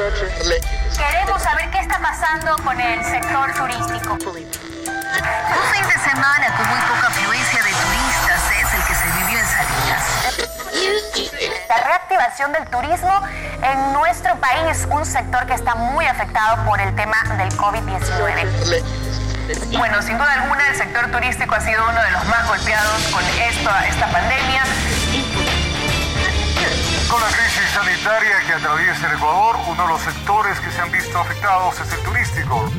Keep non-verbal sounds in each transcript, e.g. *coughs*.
Queremos saber qué está pasando con el sector turístico. Un fin de semana con muy poca afluencia de turistas es el que se vivió en Salinas. La reactivación del turismo en nuestro país, un sector que está muy afectado por el tema del COVID-19. Bueno, sin duda alguna el sector turístico ha sido uno de los más golpeados con esta, esta pandemia. Con la crisis sanitaria que atraviesa el Ecuador, uno de los sectores que se han visto afectados es el turístico.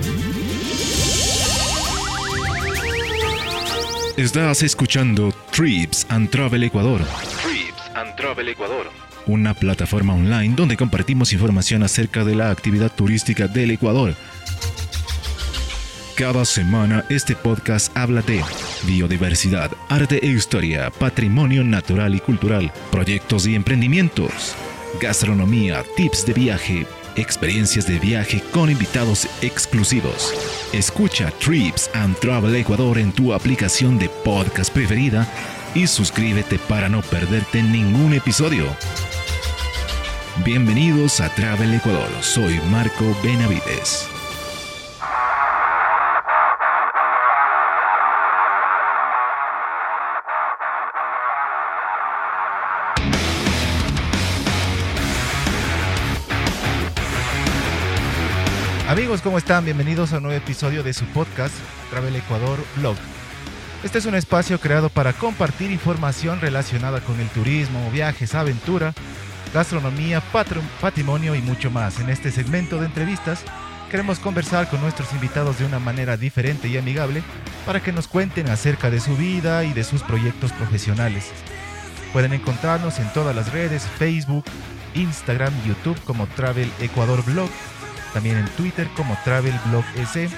Estás escuchando Trips and Travel Ecuador. Trips and Travel Ecuador. Una plataforma online donde compartimos información acerca de la actividad turística del Ecuador. Cada semana este podcast habla de biodiversidad, arte e historia, patrimonio natural y cultural, proyectos y emprendimientos, gastronomía, tips de viaje, experiencias de viaje con invitados exclusivos. Escucha Trips and Travel Ecuador en tu aplicación de podcast preferida y suscríbete para no perderte ningún episodio. Bienvenidos a Travel Ecuador, soy Marco Benavides. Amigos, ¿cómo están? Bienvenidos a un nuevo episodio de su podcast Travel Ecuador Blog. Este es un espacio creado para compartir información relacionada con el turismo, viajes, aventura, gastronomía, patrimonio y mucho más. En este segmento de entrevistas queremos conversar con nuestros invitados de una manera diferente y amigable para que nos cuenten acerca de su vida y de sus proyectos profesionales. Pueden encontrarnos en todas las redes, Facebook, Instagram, YouTube como Travel Ecuador Blog también en Twitter como Travel Blog S.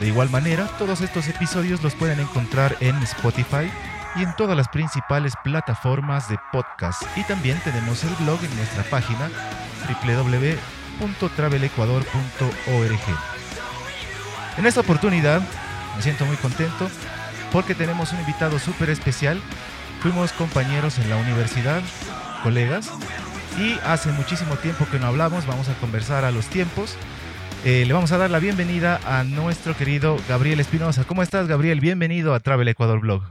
De igual manera, todos estos episodios los pueden encontrar en Spotify y en todas las principales plataformas de podcast. Y también tenemos el blog en nuestra página www.travelecuador.org. En esta oportunidad me siento muy contento porque tenemos un invitado súper especial. Fuimos compañeros en la universidad, colegas, y hace muchísimo tiempo que no hablamos, vamos a conversar a los tiempos. Eh, le vamos a dar la bienvenida a nuestro querido Gabriel Espinosa. ¿Cómo estás, Gabriel? Bienvenido a Travel Ecuador Blog.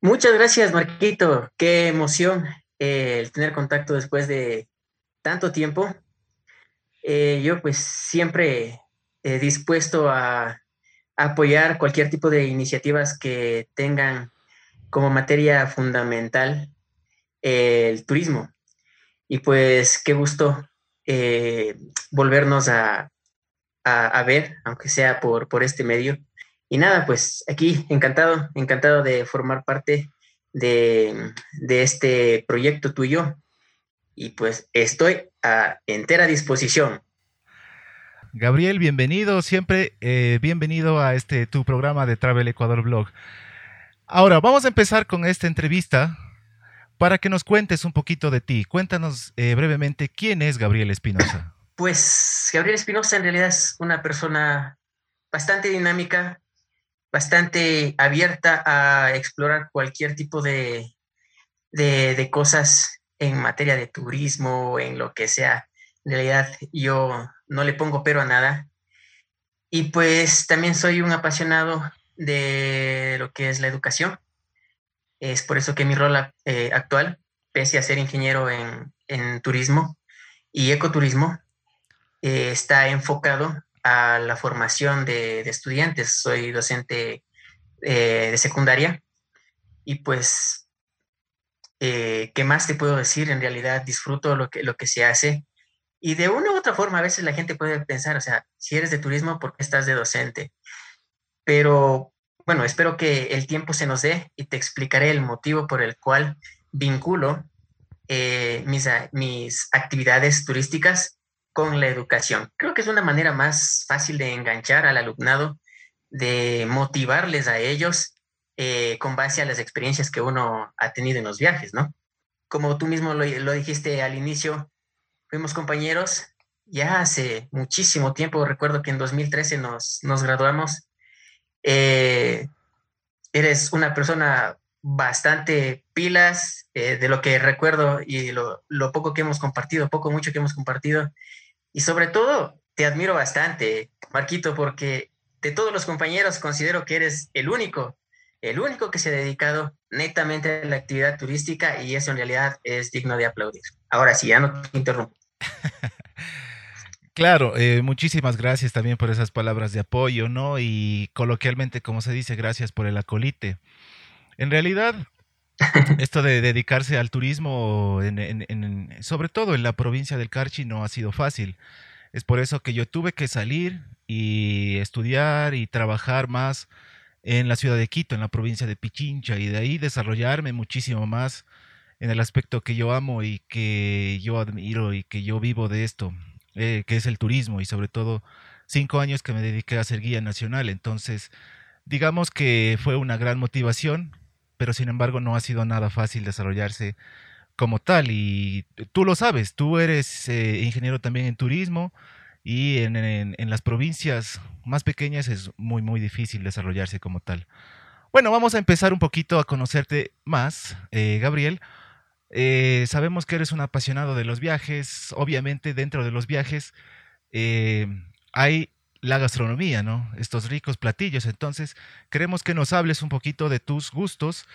Muchas gracias, Marquito. Qué emoción eh, el tener contacto después de tanto tiempo. Eh, yo pues siempre dispuesto a, a apoyar cualquier tipo de iniciativas que tengan como materia fundamental el turismo. Y pues qué gusto eh, volvernos a, a, ver, aunque sea por, por este medio. Y nada, pues aquí encantado, encantado de formar parte de, de este proyecto tuyo. Y pues estoy a entera disposición. Gabriel, bienvenido, siempre eh, bienvenido a este tu programa de Travel Ecuador Blog. Ahora, vamos a empezar con esta entrevista para que nos cuentes un poquito de ti. Cuéntanos eh, brevemente quién es Gabriel Espinosa. *coughs* Pues Gabriel Espinosa en realidad es una persona bastante dinámica, bastante abierta a explorar cualquier tipo de, de, cosas en materia de turismo, en lo que sea. En realidad yo no le pongo pero a nada. Y pues también soy un apasionado de lo que es la educación. Es por eso que mi rol eh, actual, pese a ser ingeniero en, turismo y ecoturismo, eh, está enfocado a la formación de, estudiantes. Soy docente eh, de secundaria y pues, ¿qué más te puedo decir? En realidad disfruto lo que, lo que se hace. Y de una u otra forma, a veces la gente puede pensar, o sea, si eres de turismo, ¿por qué estás de docente? Pero bueno, espero que el tiempo se nos dé y te explicaré el motivo por el cual vinculo eh, mis, mis actividades turísticas con la educación. Creo que es una manera más fácil de enganchar al alumnado, de motivarles a ellos eh, con base a las experiencias que uno ha tenido en los viajes, ¿no? Como tú mismo lo, lo dijiste al inicio, fuimos compañeros ya hace muchísimo tiempo, recuerdo que en 2013 nos, nos graduamos eh, eres una persona bastante pilas eh, de lo que recuerdo y lo, lo, poco que hemos compartido, poco mucho que hemos compartido. Y sobre todo, te admiro bastante, Marquito, porque de todos los compañeros considero que eres el único, el único que se ha dedicado netamente a la actividad turística y eso en realidad es digno de aplaudir. Ahora sí, ya no te interrumpo. *laughs* Claro, eh, muchísimas gracias también por esas palabras de apoyo, ¿no? Y coloquialmente, como se dice, gracias por el acolite. En realidad, *laughs* esto de dedicarse al turismo, sobre todo en la provincia del Carchi, no ha sido fácil. Es por eso que yo tuve que salir y estudiar y trabajar más en la ciudad de Quito, en la provincia de Pichincha, y de ahí desarrollarme muchísimo más en el aspecto que yo amo y que yo admiro y que yo vivo de esto, eh, que es el turismo y sobre todo cinco años que me dediqué a ser guía nacional. Entonces, digamos que fue una gran motivación, pero sin embargo no ha sido nada fácil desarrollarse como tal. Y tú lo sabes, tú eres eh, ingeniero también en turismo y en, las provincias más pequeñas es muy, muy difícil desarrollarse como tal. Bueno, vamos a empezar un poquito a conocerte más, eh, Gabriel. Eh, sabemos que eres un apasionado de los viajes. Obviamente, dentro de los viajes eh, hay la gastronomía, ¿no? Estos ricos platillos. Entonces, queremos que nos hables un poquito de tus gustos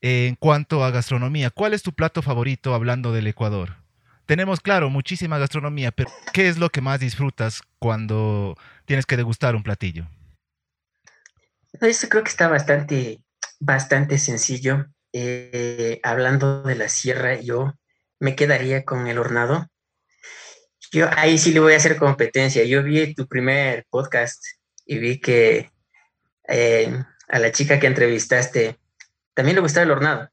en cuanto a gastronomía. ¿Cuál es tu plato favorito hablando del Ecuador? Tenemos, claro, muchísima gastronomía, pero ¿qué es lo que más disfrutas cuando tienes que degustar un platillo? Eso creo que está bastante, bastante sencillo. Eh, hablando de la sierra, yo me quedaría con el hornado. Yo ahí sí le voy a hacer competencia. Yo vi tu primer podcast y vi que eh, a la chica que entrevistaste también le gustaba el hornado,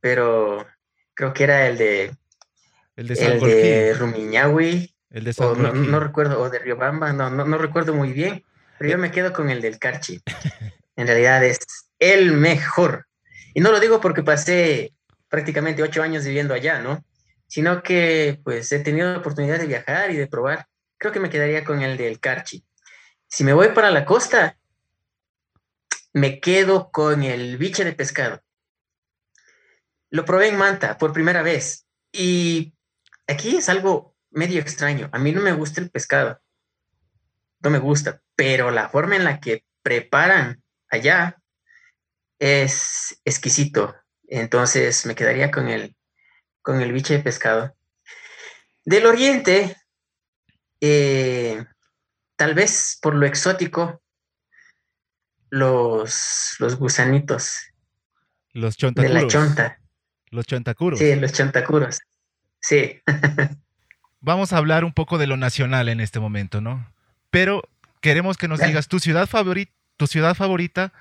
pero creo que era el de el de, el de Rumiñahui, el de San no, no, recuerdo, o de Riobamba, no, no, no recuerdo muy bien, pero yo me quedo con el del Carchi. *laughs* En realidad es el mejor. Y no lo digo porque pasé prácticamente ocho años viviendo allá, ¿no? Sino que pues he tenido la oportunidad de viajar y de probar. Creo que me quedaría con el del Carchi. Si me voy para la costa, me quedo con el biche de pescado. Lo probé en Manta por primera vez y aquí es algo medio extraño. A mí no me gusta el pescado. No me gusta, pero la forma en la que preparan allá es exquisito. Entonces me quedaría con el, con el biche de pescado. Del oriente, eh, tal vez por lo exótico, los, los gusanitos. Los chontacuros. De la chonta. Los chontacuros. Sí, los chontacuros. Sí. *laughs* Vamos a hablar un poco de lo nacional en este momento, ¿no? Pero queremos que nos digas tu ciudad favorita, tu ciudad favorita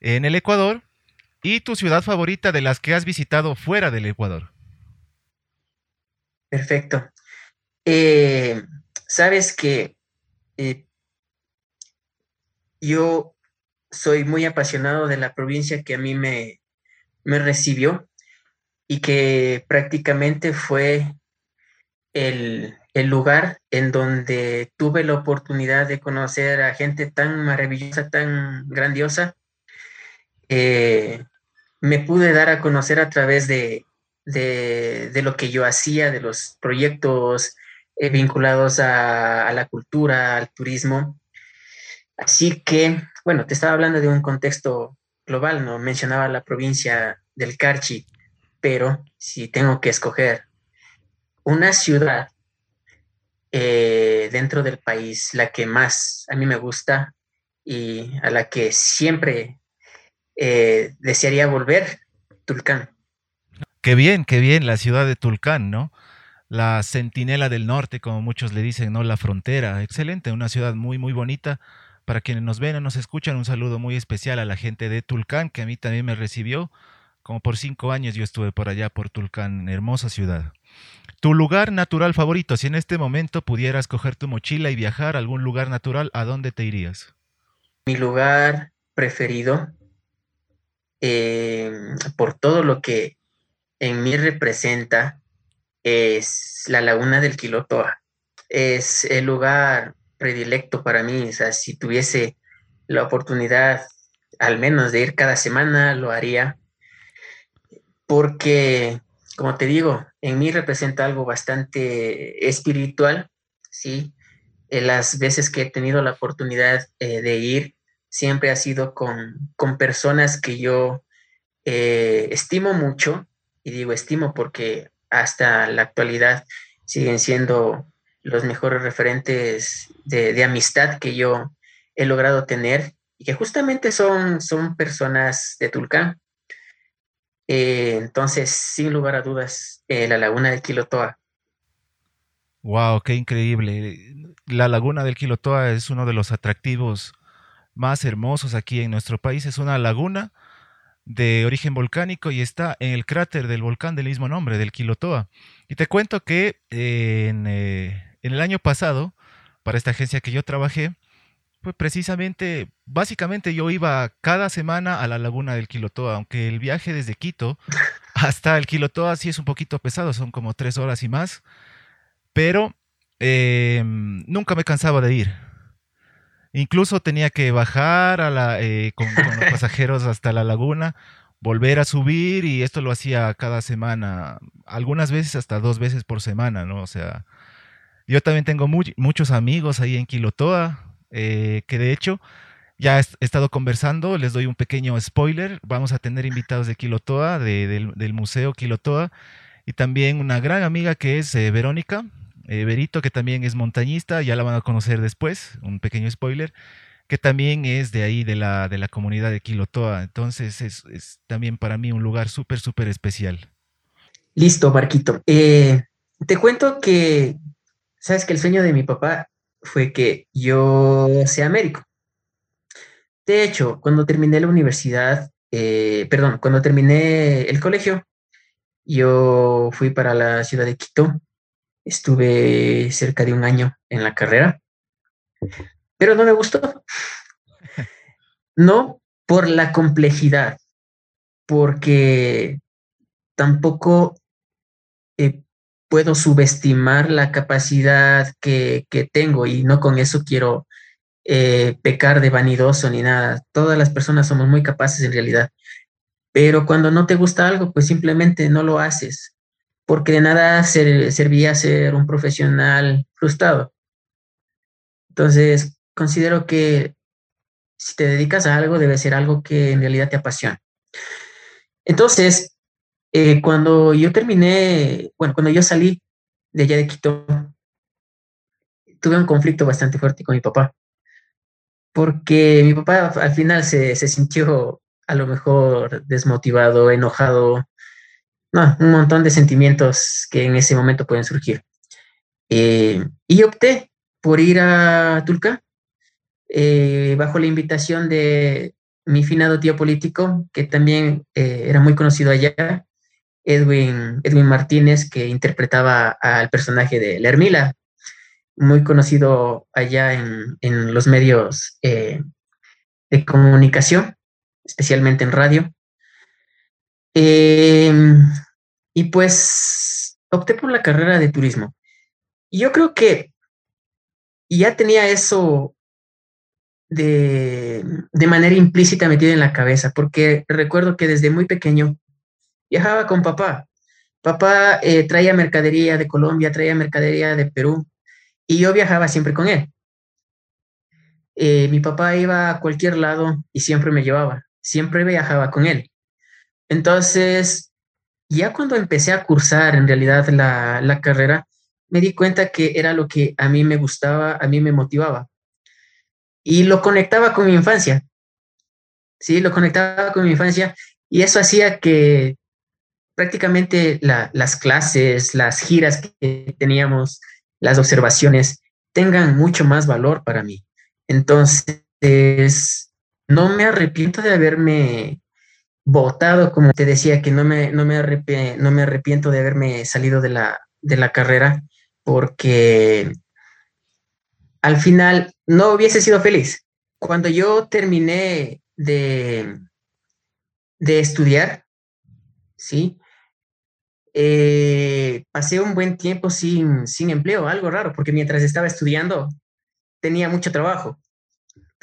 en el Ecuador y tu ciudad favorita de las que has visitado fuera del Ecuador. Perfecto. Eh, Sabes que eh, yo soy muy apasionado de la provincia que a mí me, me recibió y que prácticamente fue el, el, lugar en donde tuve la oportunidad de conocer a gente tan maravillosa, tan grandiosa, eh, me pude dar a conocer a través de, de, lo que yo hacía, de los proyectos eh, vinculados a, la cultura, al turismo. Así que, bueno, te estaba hablando de un contexto global, ¿no? Mencionaba la provincia del Carchi, pero si tengo que escoger una ciudad eh, dentro del país, la que más a mí me gusta y a la que siempre eh, desearía volver, Tulcán. Qué bien, qué bien, la ciudad de Tulcán, ¿no? La centinela del norte, como muchos le dicen, ¿no? La frontera, excelente, una ciudad muy, muy bonita. Para quienes nos ven o nos escuchan, un saludo muy especial a la gente de Tulcán, que a mí también me recibió. Como por cinco años yo estuve por allá, por Tulcán, hermosa ciudad. Tu lugar natural favorito, si en este momento pudieras coger tu mochila y viajar a algún lugar natural, ¿a dónde te irías? Mi lugar preferido eh, por todo lo que en mí representa, es la laguna del Quilotoa. Es el lugar predilecto para mí. O sea, si tuviese la oportunidad al menos de ir cada semana, lo haría, porque, como te digo, en mí representa algo bastante espiritual, ¿sí? En las veces que he tenido la oportunidad eh, de ir, siempre ha sido con, con personas que yo eh, estimo mucho, y digo estimo porque hasta la actualidad siguen siendo los mejores referentes de, de amistad que yo he logrado tener y que justamente son, son personas de Tulcán. Eh, entonces, sin lugar a dudas, eh, la laguna del Quilotoa. Wow, qué increíble. La laguna del Quilotoa es uno de los atractivos más hermosos aquí en nuestro país. Es una laguna de origen volcánico y está en el cráter del volcán del mismo nombre, del Quilotoa. Y te cuento que en, eh, en el año pasado, para esta agencia que yo trabajé, pues precisamente, básicamente yo iba cada semana a la laguna del Quilotoa, aunque el viaje desde Quito hasta el Quilotoa sí es un poquito pesado, son como tres horas y más, pero em, nunca me cansaba de ir. Incluso tenía que bajar a la, eh, con, con, los *laughs* pasajeros hasta la laguna, volver a subir y esto lo hacía cada semana, algunas veces hasta dos veces por semana, ¿no? O sea, yo también tengo muy, muchos amigos ahí en Quilotoa, eh, que de hecho ya he estado conversando, les doy un pequeño spoiler, vamos a tener invitados de Quilotoa, de, del, del, Museo Quilotoa, y también una gran amiga que es eh, Verónica, eh, Berito, que también es montañista, ya la van a conocer después, un pequeño spoiler, que también es de ahí, de la, de la comunidad de Quilotoa, entonces es, también para mí un lugar súper, súper especial. Listo, Marquito. Eh, te cuento que, sabes que el sueño de mi papá fue que yo sea médico. De hecho, cuando terminé la universidad, eh, perdón, cuando terminé el colegio, yo fui para la ciudad de Quito. Estuve cerca de un año en la carrera, pero no me gustó. No por la complejidad, porque tampoco eh, puedo subestimar la capacidad que, que, tengo y no con eso quiero eh, pecar de vanidoso ni nada. Todas las personas somos muy capaces en realidad. Pero cuando no te gusta algo, pues simplemente no lo haces, porque de nada ser, servía ser un profesional frustrado. Entonces, considero que si te dedicas a algo, debe ser algo que en realidad te apasiona. Entonces, eh, cuando yo terminé, bueno, cuando yo salí de allá de Quito, tuve un conflicto bastante fuerte con mi papá, porque mi papá al final se sintió a lo mejor desmotivado, enojado, un montón de sentimientos que en ese momento pueden surgir. Eh, y opté por ir a Tulca eh, bajo la invitación de mi finado tío político, que también eh, era muy conocido allá, Edwin, Edwin Martínez, que interpretaba al personaje de Lermila, muy conocido allá en, en los medios de comunicación, especialmente en radio. Eh, y pues opté por la carrera de turismo. Yo creo que ya tenía eso de, de manera implícita metida en la cabeza, porque recuerdo que desde muy pequeño viajaba con papá. Papá eh, traía mercadería de Colombia, traía mercadería de Perú y yo viajaba siempre con él. Eh, mi papá iba a cualquier lado y siempre me llevaba, siempre viajaba con él. Entonces, ya cuando empecé a cursar en realidad la, la carrera, me di cuenta que era lo que a mí me gustaba, a mí me motivaba. Y lo conectaba con mi infancia. Sí, lo conectaba con mi infancia y eso hacía que prácticamente la, las clases, las giras que teníamos, las observaciones, tengan mucho más valor para mí. Entonces, no me arrepiento de haberme votado, como te decía, que no me, no me, arrepiento, no me arrepiento de haberme salido de la, de la carrera, porque al final no hubiese sido feliz. Cuando yo terminé de, de estudiar, ¿sí? eh, pasé un buen tiempo sin, sin empleo, algo raro, porque mientras estaba estudiando tenía mucho trabajo,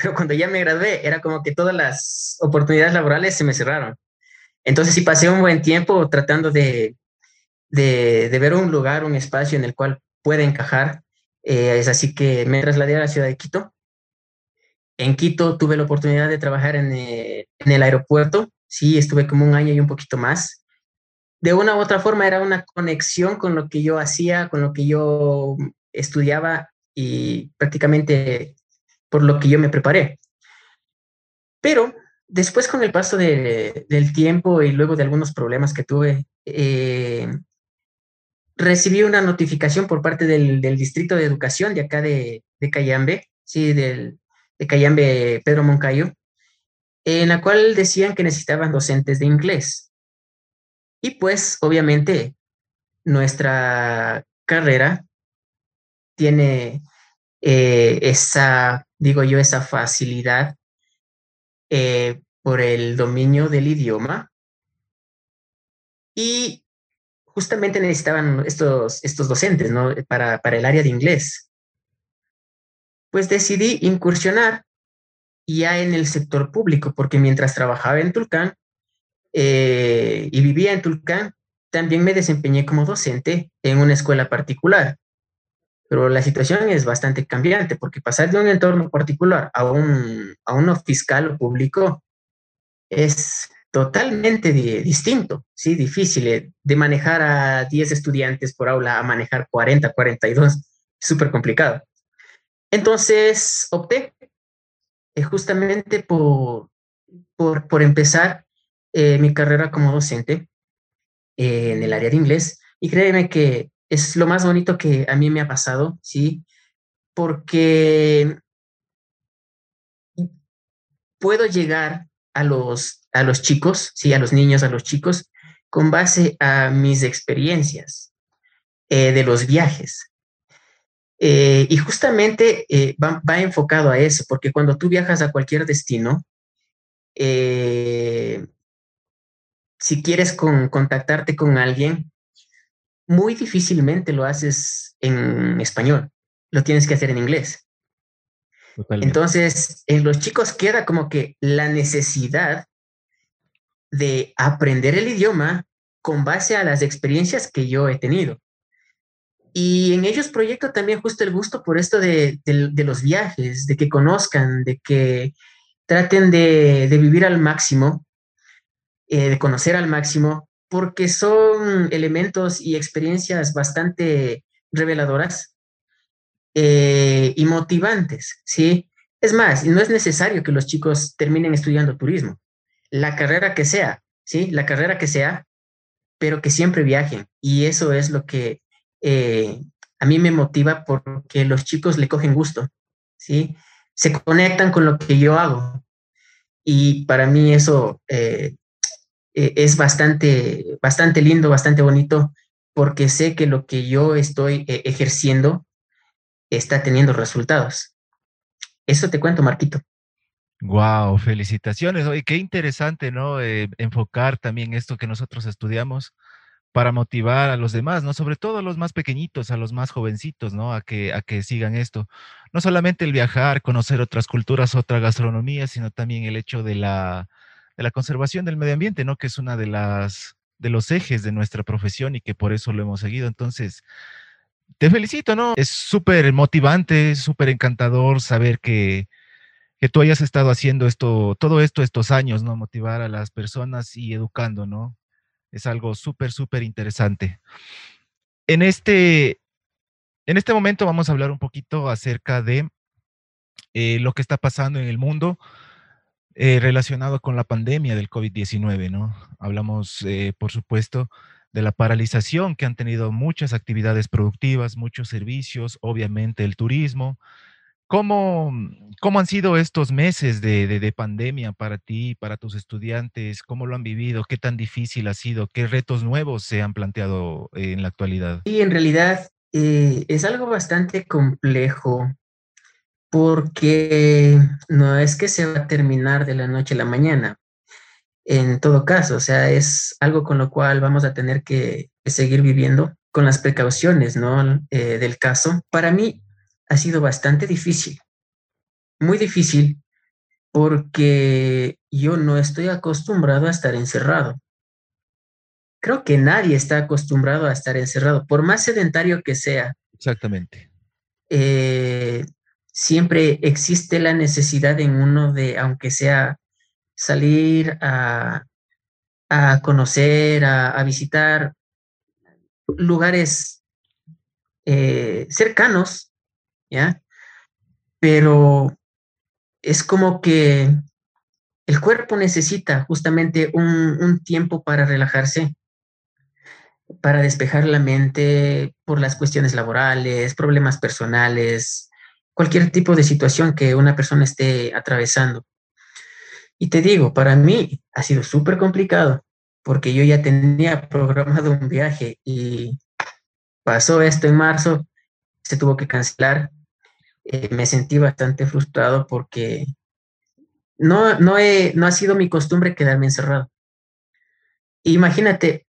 pero cuando ya me gradué era como que todas las oportunidades laborales se me cerraron. Entonces sí pasé un buen tiempo tratando de, de, ver un lugar, un espacio en el cual pueda encajar. Eh, es así que me trasladé a la ciudad de Quito. En Quito tuve la oportunidad de trabajar en, eh, en el aeropuerto. Sí, estuve como un año y un poquito más. De una u otra forma era una conexión con lo que yo hacía, con lo que yo estudiaba y prácticamente por lo que yo me preparé. Pero después con el paso de, del tiempo y luego de algunos problemas que tuve, eh, recibí una notificación por parte del, Distrito de Educación de acá de, de Cayambe, sí, de Cayambe Pedro Moncayo, en la cual decían que necesitaban docentes de inglés. Y pues, obviamente, nuestra carrera tiene eh, esa, digo yo, esa facilidad eh, por el dominio del idioma. Y justamente necesitaban estos, estos docentes, ¿no? Para, para el área de inglés. Pues decidí incursionar ya en el sector público, porque mientras trabajaba en Tulcán eh, y vivía en Tulcán, también me desempeñé como docente en una escuela particular. Pero la situación es bastante cambiante, porque pasar de un entorno particular a, un, a uno fiscal o público es totalmente distinto, ¿sí? Difícil eh, de manejar a 10 estudiantes por aula a manejar 40, 42, súper complicado. Entonces opté eh, justamente por, por, por empezar eh, mi carrera como docente eh, en el área de inglés y créeme que es lo más bonito que a mí me ha pasado, ¿sí? Porque puedo llegar a los a los chicos, sí, a los niños, a los chicos, con base a mis experiencias eh, de los viajes. Eh, y justamente eh, va, va, enfocado a eso, porque cuando tú viajas a cualquier destino, si quieres con, contactarte con alguien, muy difícilmente lo haces en español, lo tienes que hacer en inglés. Totalmente. Entonces, en los chicos queda como que la necesidad de aprender el idioma con base a las experiencias que yo he tenido. Y en ellos proyecto también justo el gusto por esto de, de, de los viajes, de que conozcan, de que traten de, de vivir al máximo, eh, de conocer al máximo, porque son elementos y experiencias bastante reveladoras eh, y motivantes, ¿sí? Es más, no es necesario que los chicos terminen estudiando turismo la carrera que sea, ¿sí? La carrera que sea, pero que siempre viajen. Y eso es lo que eh, a mí me motiva porque los chicos le cogen gusto, ¿sí? Se conectan con lo que yo hago. Y para mí eso eh, eh, es bastante, bastante lindo, bastante bonito, porque sé que lo que yo estoy eh, ejerciendo está teniendo resultados. Eso te cuento, Marquito. Wow, felicitaciones. Oye, qué interesante, ¿no? Eh, enfocar también esto que nosotros estudiamos para motivar a los demás, ¿no? Sobre todo a los más pequeñitos, a los más jovencitos, ¿no? A que, a que sigan esto. No solamente el viajar, conocer otras culturas, otra gastronomía, sino también el hecho de la, de la conservación del medio ambiente, ¿no? Que es una de las de los ejes de nuestra profesión y que por eso lo hemos seguido. Entonces, te felicito, ¿no? Es súper motivante, súper encantador saber que, que tú hayas estado haciendo esto, todo esto estos años, ¿no? Motivar a las personas y educando, ¿no? Es algo súper, súper interesante. En este, en este momento vamos a hablar un poquito acerca de eh, lo que está pasando en el mundo eh, relacionado con la pandemia del COVID-19, ¿no? Hablamos, eh, por supuesto, de la paralización que han tenido muchas actividades productivas, muchos servicios, obviamente el turismo, ¿Cómo, ¿Cómo, han sido estos meses de, de, de, pandemia para ti, para tus estudiantes? ¿Cómo lo han vivido? ¿Qué tan difícil ha sido? ¿Qué retos nuevos se han planteado en la actualidad? Sí, en realidad eh, es algo bastante complejo porque no es que se va a terminar de la noche a la mañana. En todo caso, o sea, es algo con lo cual vamos a tener que, seguir viviendo con las precauciones, ¿no? Eh, del caso. Para mí, ha sido bastante difícil, muy difícil, porque yo no estoy acostumbrado a estar encerrado. creo que nadie está acostumbrado a estar encerrado, por más sedentario que sea. Exactamente. Eh, siempre existe la necesidad en uno de, aunque sea salir a, a conocer, a, visitar lugares eh, cercanos, ¿ya? Pero es como que el cuerpo necesita justamente un, tiempo para relajarse, para despejar la mente por las cuestiones laborales, problemas personales, cualquier tipo de situación que una persona esté atravesando. Y te digo, para mí ha sido súper complicado porque yo ya tenía programado un viaje y pasó esto en marzo, se tuvo que cancelar. Eh, me sentí bastante frustrado porque no, no, no ha sido mi costumbre quedarme encerrado. Imagínate,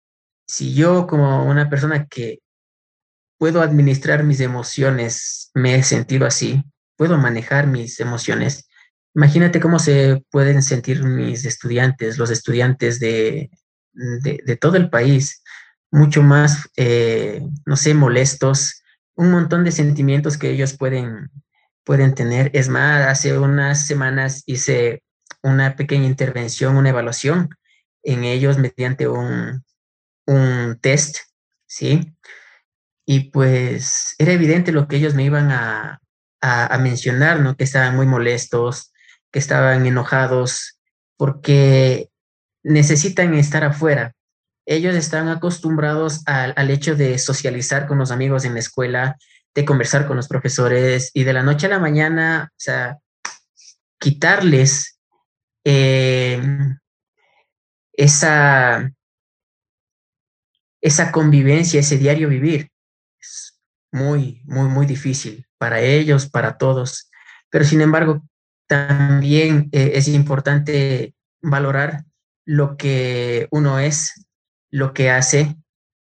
si yo como una persona que puedo administrar mis emociones, me he sentido así, puedo manejar mis emociones, imagínate cómo se pueden sentir mis estudiantes, los estudiantes de, de, todo el país, mucho más, eh, no sé, molestos, un montón de sentimientos que ellos pueden, pueden tener. Es más, hace unas semanas hice una pequeña intervención, una evaluación en ellos mediante un, un test, ¿sí? Y pues era evidente lo que ellos me iban a, a, mencionar, ¿no? Que estaban muy molestos, que estaban enojados, porque necesitan estar afuera. Ellos están acostumbrados al, al hecho de socializar con los amigos en la escuela, de conversar con los profesores y de la noche a la mañana, o sea, quitarles eh, esa, esa convivencia, ese diario vivir. Muy, muy, muy difícil para ellos, para todos. Pero sin embargo, también eh, es importante valorar lo que uno es, lo que hace,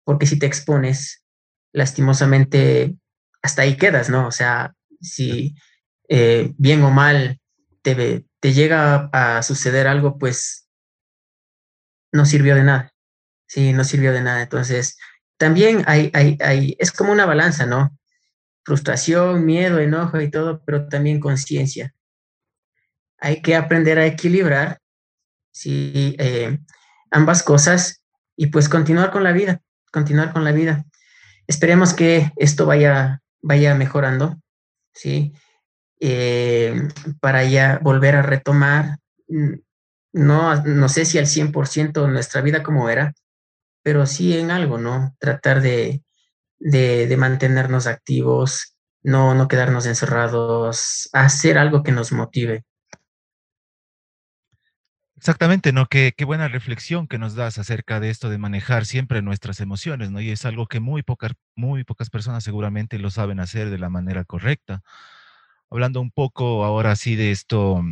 porque si te expones, lastimosamente hasta ahí quedas, ¿no? O sea, si eh, bien o mal te, te llega a suceder algo, pues no sirvió de nada. Sí, no sirvió de nada. Entonces, también hay, hay, hay, es como una balanza, ¿no? Frustración, miedo, enojo y todo, pero también conciencia. Hay que aprender a equilibrar, sí, eh, ambas cosas y pues continuar con la vida, continuar con la vida. Esperemos que esto vaya vaya mejorando, ¿sí? Eh, para ya volver a retomar, mm, no, no sé si al 100% nuestra vida como era, pero sí en algo, ¿no? Tratar de, de, mantenernos activos, no, no quedarnos encerrados, hacer algo que nos motive. Exactamente, ¿no? Qué, qué, buena reflexión que nos das acerca de esto de manejar siempre nuestras emociones, ¿no? Y es algo que muy pocas, muy pocas personas seguramente lo saben hacer de la manera correcta. Hablando un poco ahora sí de esto,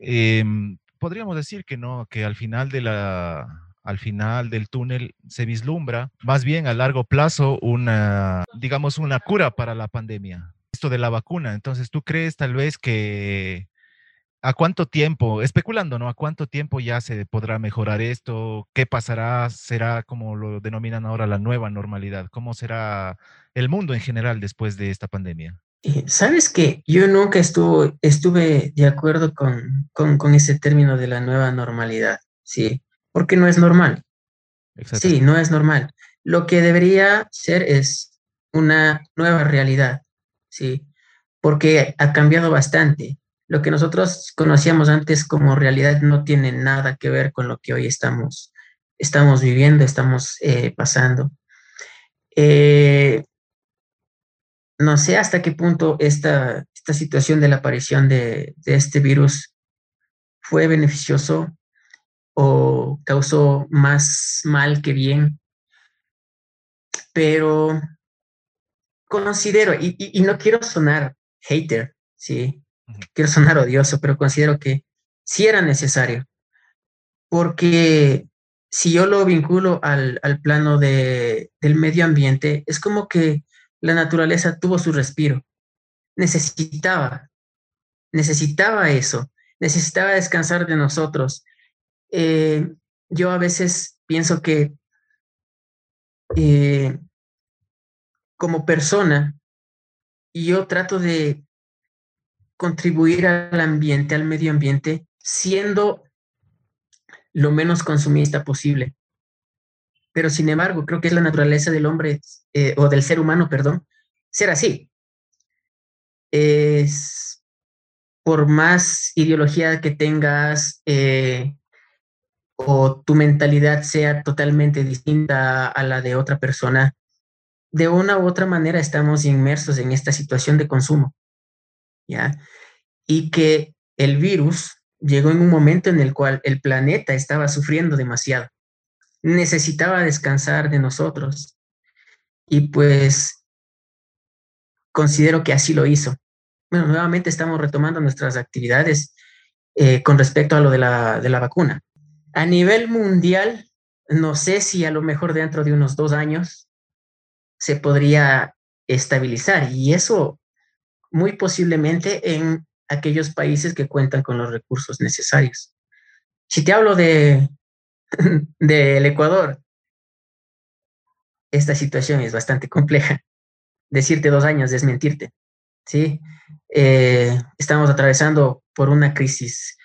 em, podríamos decir que no, que al final de la, al final del túnel se vislumbra más bien a largo plazo una, digamos, una cura para la pandemia. Esto de la vacuna. Entonces, ¿tú crees tal vez que ¿A cuánto tiempo, especulando, ¿no? ¿A cuánto tiempo ya se podrá mejorar esto? ¿Qué pasará? ¿Será como lo denominan ahora la nueva normalidad? ¿Cómo será el mundo en general después de esta pandemia? Eh, Sabes que yo nunca estuve de acuerdo con, con, ese término de la nueva normalidad, sí, porque no es normal. Sí, no es normal. Lo que debería ser es una nueva realidad, sí, porque ha cambiado bastante lo que nosotros conocíamos antes como realidad no tiene nada que ver con lo que hoy estamos, estamos viviendo, estamos eh, pasando. Eh, no sé hasta qué punto esta, esta situación de la aparición de, de este virus fue beneficioso o causó más mal que bien, pero considero, y, y no quiero sonar hater, ¿sí? quiero sonar odioso, pero considero que sí era necesario, porque si yo lo vinculo al, plano de, del medio ambiente, es como que la naturaleza tuvo su respiro, necesitaba, necesitaba eso, necesitaba descansar de nosotros. Eh, yo a veces pienso que eh, como persona, yo trato de contribuir al ambiente, al medio ambiente, siendo lo menos consumista posible. Pero sin embargo, creo que es la naturaleza del hombre eh, o del ser humano, perdón, ser así. Es por más ideología que tengas eh, o tu mentalidad sea totalmente distinta a la de otra persona, de una u otra manera estamos inmersos en esta situación de consumo. ¿Ya? Y que el virus llegó en un momento en el cual el planeta estaba sufriendo demasiado. Necesitaba descansar de nosotros. Y pues considero que así lo hizo. Bueno, nuevamente estamos retomando nuestras actividades eh, con respecto a lo de la, de la vacuna. A nivel mundial, no sé si a lo mejor dentro de unos dos años se podría estabilizar y eso muy posiblemente en aquellos países que cuentan con los recursos necesarios. Si te hablo de *laughs* del Ecuador, esta situación es bastante compleja. Decirte dos años es mentirte, ¿sí? Eh, estamos atravesando por una crisis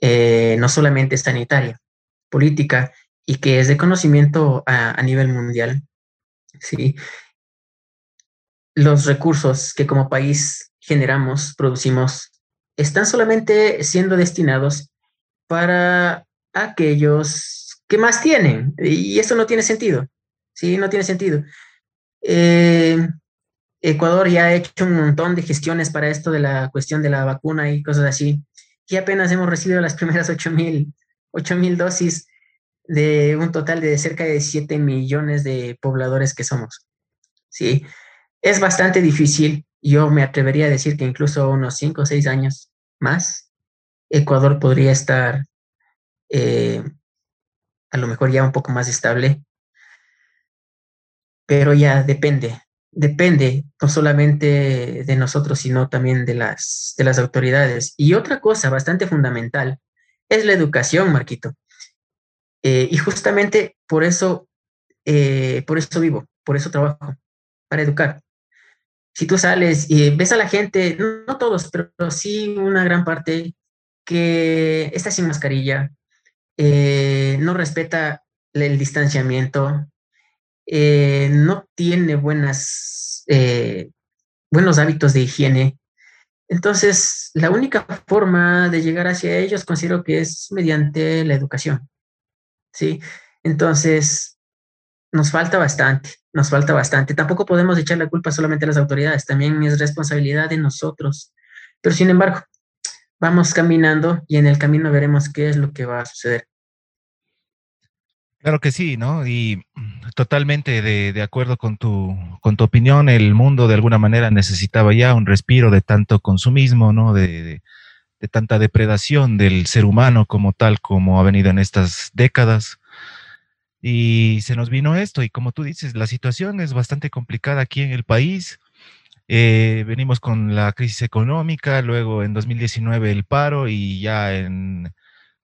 eh, no solamente sanitaria, política y que es de conocimiento a, nivel mundial, ¿sí? Los recursos que como país generamos, producimos, están solamente siendo destinados para aquellos que más tienen. Y eso no tiene sentido. Sí, no tiene sentido. Eh, Ecuador ya ha hecho un montón de gestiones para esto de la cuestión de la vacuna y cosas así. Y apenas hemos recibido las primeras 8 mil dosis de un total de cerca de 7 millones de pobladores que somos. Sí, es bastante difícil yo me atrevería a decir que incluso unos cinco o seis años más, Ecuador podría estar eh, a lo mejor ya un poco más estable, pero ya depende, depende no solamente de nosotros, sino también de las, de las autoridades. Y otra cosa bastante fundamental es la educación, Marquito. Eh, y justamente por eso, eh, por eso vivo, por eso trabajo, para educar si tú sales y ves a la gente, no, todos, pero sí una gran parte, que está sin mascarilla, eh, no respeta el distanciamiento, no tiene buenas, buenos hábitos de higiene. Entonces, la única forma de llegar hacia ellos considero que es mediante la educación. ¿sí? Entonces, nos falta bastante, nos falta bastante. Tampoco podemos echar la culpa solamente a las autoridades, también es responsabilidad de nosotros. Pero sin embargo, vamos caminando y en el camino veremos qué es lo que va a suceder. Claro que sí, ¿no? Y totalmente de, acuerdo con tu, con tu opinión, el mundo de alguna manera necesitaba ya un respiro de tanto consumismo, ¿no? de, de tanta depredación del ser humano como tal, como ha venido en estas décadas. Y se nos vino esto y como tú dices, la situación es bastante complicada aquí en el país. Eh, venimos con la crisis económica, luego en 2019 el paro y ya en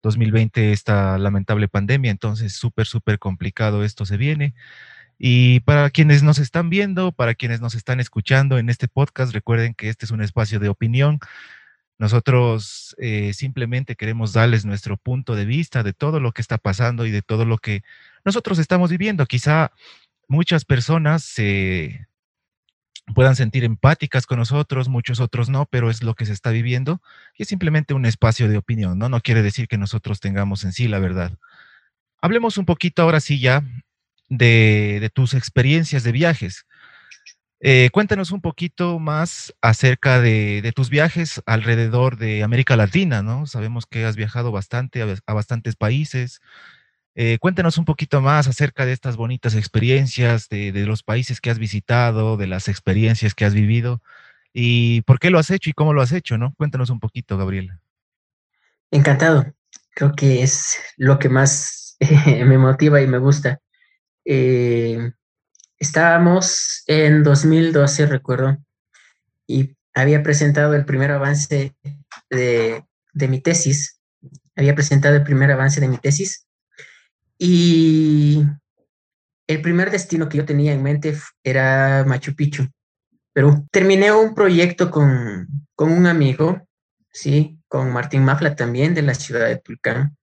2020 esta lamentable pandemia, entonces súper, súper complicado esto se viene. Y para quienes nos están viendo, para quienes nos están escuchando en este podcast, recuerden que este es un espacio de opinión. Nosotros eh, simplemente queremos darles nuestro punto de vista de todo lo que está pasando y de todo lo que nosotros estamos viviendo. Quizá muchas personas se puedan sentir empáticas con nosotros, muchos otros no, pero es lo que se está viviendo y es simplemente un espacio de opinión, ¿no? No quiere decir que nosotros tengamos en sí la verdad. Hablemos un poquito ahora sí ya de, de tus experiencias de viajes. Eh, cuéntanos un poquito más acerca de, de, tus viajes alrededor de América Latina, ¿no? Sabemos que has viajado bastante a, a bastantes países, eh, cuéntanos un poquito más acerca de estas bonitas experiencias, de, los países que has visitado, de las experiencias que has vivido y por qué lo has hecho y cómo lo has hecho, ¿no? Cuéntanos un poquito, Gabriela. Encantado. Creo que es lo que más *laughs* me motiva y me gusta. Eh, estábamos en 2012, recuerdo, y había presentado el primer avance de mi tesis. Había presentado el primer avance de mi tesis y el primer destino que yo tenía en mente era Machu Picchu, Perú. Terminé un proyecto con, con un amigo, ¿sí? Con Martín Mafla también de la ciudad de Tulcán.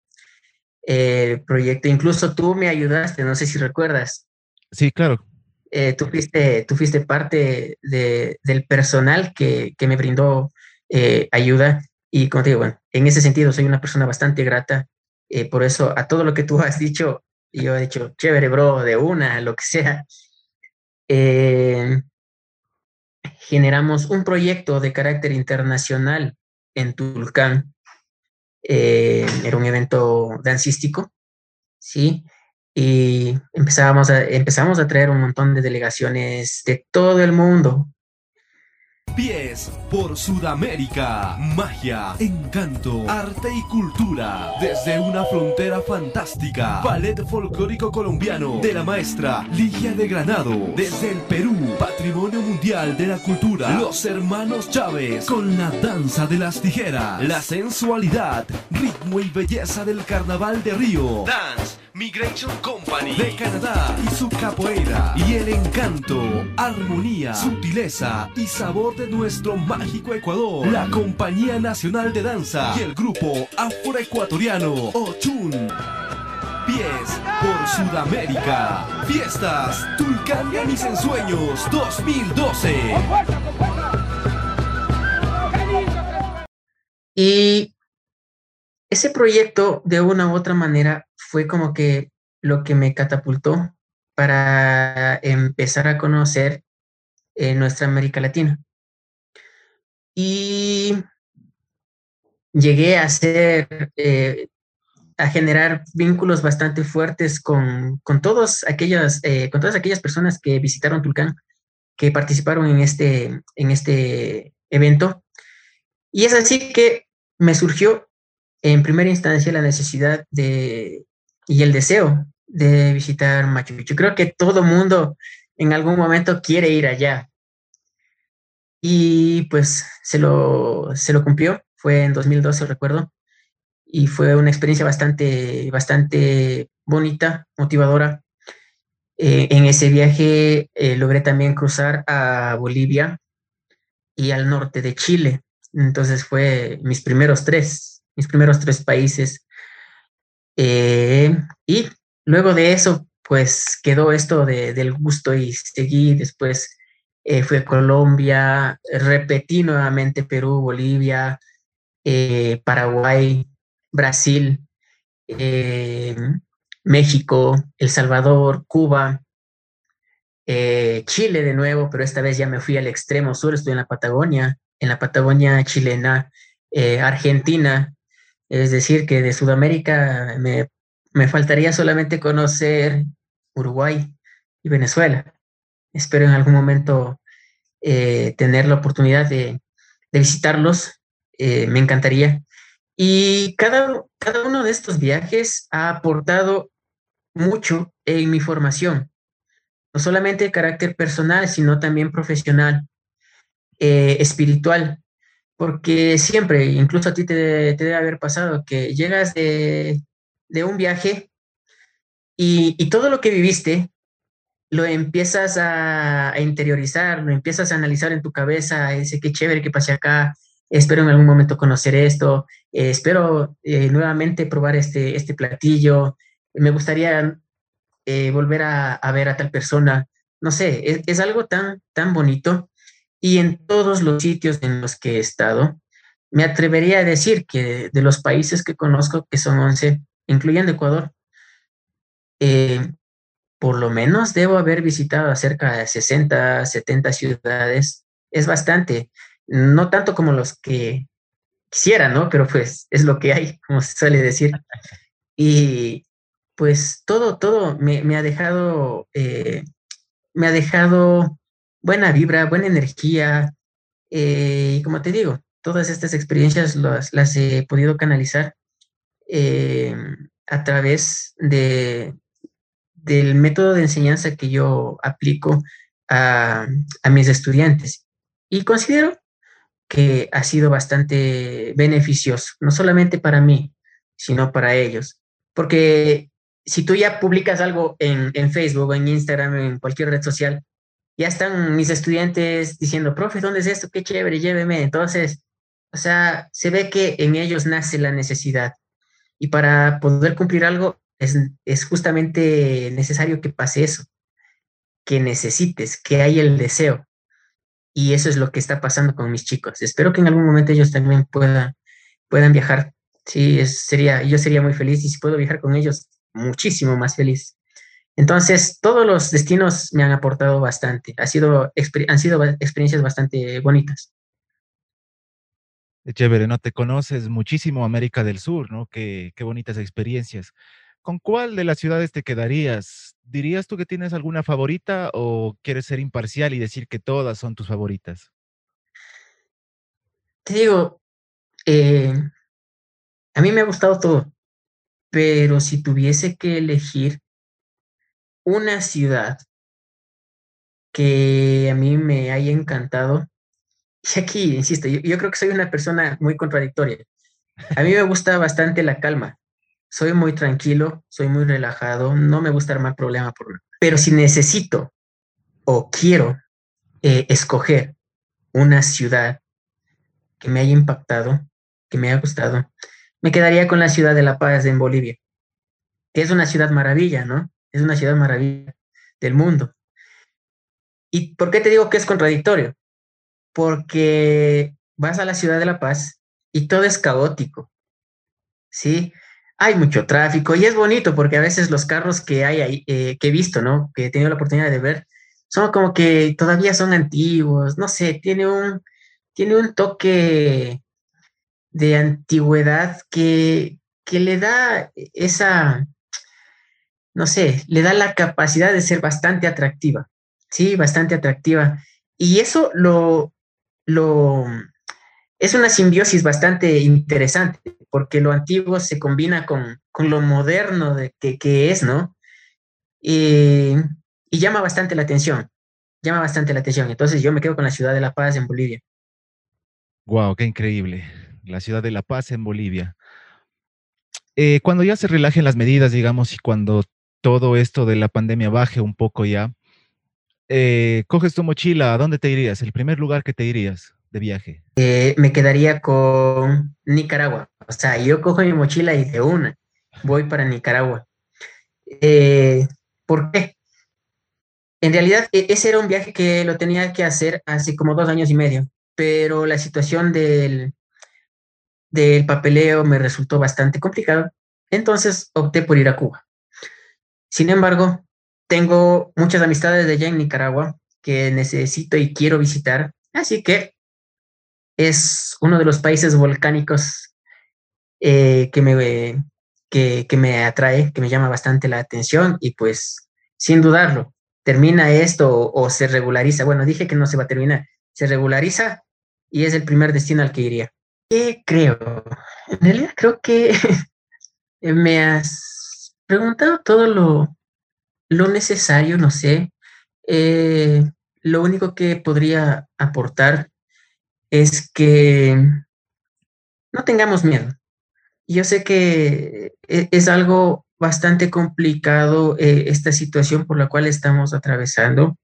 Eh, proyecto, incluso tú me ayudaste, no sé si recuerdas. Sí, claro. Eh, tú, fuiste, tú fuiste parte de, del personal que, que me brindó eh, ayuda y como te digo, bueno, en ese sentido soy una persona bastante grata. Eh, por eso a todo lo que tú *laughs* has dicho, yo he dicho, chévere, bro, de una, lo que sea. generamos un proyecto de carácter internacional en Tulcán. era un evento dancístico, ¿sí? y empezábamos a, empezamos a traer un montón de delegaciones de todo el mundo. Pies por Sudamérica. Magia, encanto, arte y cultura. Desde una frontera fantástica. Ballet folclórico colombiano de la maestra Ligia de Granado. Desde el Perú, Patrimonio Mundial de la Cultura. Los hermanos Chávez con la danza de las tijeras. La sensualidad, ritmo y belleza del carnaval de Río. Dance Migration Company de Canadá y su capoeira y el encanto, armonía, sutileza y sabor de nuestro mágico Ecuador. La Compañía Nacional de Danza y el grupo afroecuatoriano Ochun. Pies por Sudamérica. Fiestas Tulcán mis ensueños 2012. Y ese proyecto de una u otra manera fue como que lo que me catapultó para empezar a conocer eh, nuestra América Latina. Y llegué a hacer, eh, a generar vínculos bastante fuertes con, con, eh, con todas aquellas personas que visitaron Tulcán, que participaron en este, en este evento. Y es así que me surgió en primera instancia la necesidad de, y el deseo de visitar Machu Picchu. Creo que todo mundo en algún momento quiere ir allá. Y pues se lo, se lo cumplió, fue en 2012, recuerdo, y fue una experiencia bastante, bastante bonita, motivadora. Eh, en ese viaje eh, logré también cruzar a Bolivia y al norte de Chile. Entonces fue mis primeros tres, mis primeros tres países eh, y luego de eso, pues quedó esto de, del gusto y seguí después. Eh, fui a Colombia, repetí nuevamente Perú, Bolivia, eh, Paraguay, Brasil, México, El Salvador, Cuba, Chile de nuevo, pero esta vez ya me fui al extremo sur, estoy en la Patagonia, en la Patagonia chilena, Argentina, es decir, que de Sudamérica me, faltaría solamente conocer Uruguay y Venezuela. Espero en algún momento eh, tener la oportunidad de, visitarlos. Eh, me encantaría. Y cada, uno de estos viajes ha aportado mucho en mi formación, no solamente de carácter personal, sino también profesional, eh, espiritual porque siempre, incluso a ti te, debe haber pasado, que llegas de, un viaje y, todo lo que viviste lo empiezas a, interiorizar, lo empiezas a analizar en tu cabeza, ese qué chévere que pasé acá, espero en algún momento conocer esto, eh, espero eh, nuevamente probar este, este platillo, me gustaría eh, volver a, ver a tal persona, no sé, es, es algo tan, tan bonito y en todos los sitios en los que he estado, me atrevería a decir que de los países que conozco, que son 11, incluyendo Ecuador, eh, por lo menos debo haber visitado cerca de 60, 70 ciudades. Es bastante, no tanto como los que quisiera, ¿no? Pero pues es lo que hay, como se suele decir. Y pues todo, todo me, ha dejado, eh, me ha dejado buena vibra, buena energía. Eh, y como te digo, todas estas experiencias las, he podido canalizar eh, a través de, del método de enseñanza que yo aplico a, a mis estudiantes. Y considero que ha sido bastante beneficioso, no solamente para mí, sino para ellos. Porque si tú ya publicas algo en, en Facebook, en Instagram, en cualquier red social, ya están mis estudiantes diciendo, profe, ¿dónde es esto? Qué chévere, lléveme. Entonces, o sea, se ve que en ellos nace la necesidad. Y para poder cumplir algo, es, es justamente necesario que pase eso, que necesites, que hay el deseo. Y eso es lo que está pasando con mis chicos. Espero que en algún momento ellos también puedan, puedan viajar. Sí, sería, yo sería muy feliz y si puedo viajar con ellos, muchísimo más feliz. Entonces, todos los destinos me han aportado bastante. Ha sido, han sido experiencias bastante bonitas. Chévere, ¿no? Te conoces muchísimo América del Sur, ¿no? Qué, qué bonitas experiencias. ¿Con cuál de las ciudades te quedarías? ¿Dirías tú que tienes alguna favorita o quieres ser imparcial y decir que todas son tus favoritas? Te digo, eh, a mí me ha gustado todo, pero si tuviese que elegir una ciudad que a mí me haya encantado, *laughs* y aquí, insisto, yo, yo, creo que soy una persona muy contradictoria. A mí me gusta bastante la calma. Soy muy tranquilo, soy muy relajado, no me gusta armar problema por. Pero si necesito o quiero eh, escoger una ciudad que me haya impactado, que me haya gustado, me quedaría con la ciudad de La Paz en Bolivia, que es una ciudad maravilla, ¿no? Es una ciudad maravilla del mundo. ¿Y por qué te digo que es contradictorio? porque vas a la ciudad de La Paz y todo es caótico, ¿sí? Hay mucho tráfico y es bonito porque a veces los carros que hay ahí, eh, que he visto, ¿no? Que he tenido la oportunidad de ver, son como que todavía son antiguos, no sé, tiene un, tiene un toque de antigüedad que, que le da esa, no sé, le da la capacidad de ser bastante atractiva, sí, bastante atractiva. Y eso lo, lo, es una simbiosis bastante interesante, porque lo antiguo se combina con, con lo moderno de, que, que, es, ¿no? Y, y, llama bastante la atención, llama bastante la atención. Entonces yo me quedo con la ciudad de La Paz en Bolivia. Wow, qué increíble. La ciudad de La Paz en Bolivia. Eh, cuando ya se relajen las medidas, digamos, y cuando todo esto de la pandemia baje un poco ya, eh, coges tu mochila, ¿a dónde te irías? ¿El primer lugar que te irías de viaje? Eh, me quedaría con Nicaragua. O sea, yo cojo mi mochila y de una voy para Nicaragua. Eh, ¿Por qué? En realidad, e, ese era un viaje que lo tenía que hacer hace como dos años y medio, pero la situación del, del papeleo me resultó bastante complicado, entonces opté por ir a Cuba. Sin embargo, tengo muchas amistades de allá en Nicaragua que necesito y quiero visitar, así que es uno de los países volcánicos eh, que, me, que, me atrae, que me llama bastante la atención y pues sin dudarlo, termina esto o, se regulariza. Bueno, dije que no se va a terminar, se regulariza y es el primer destino al que iría. ¿Qué creo? En realidad creo que *laughs* me has preguntado todo lo, lo necesario, no sé. Eh, lo único que podría aportar es que no tengamos miedo. Yo sé que e, es algo bastante complicado eh, esta situación por la cual estamos atravesando,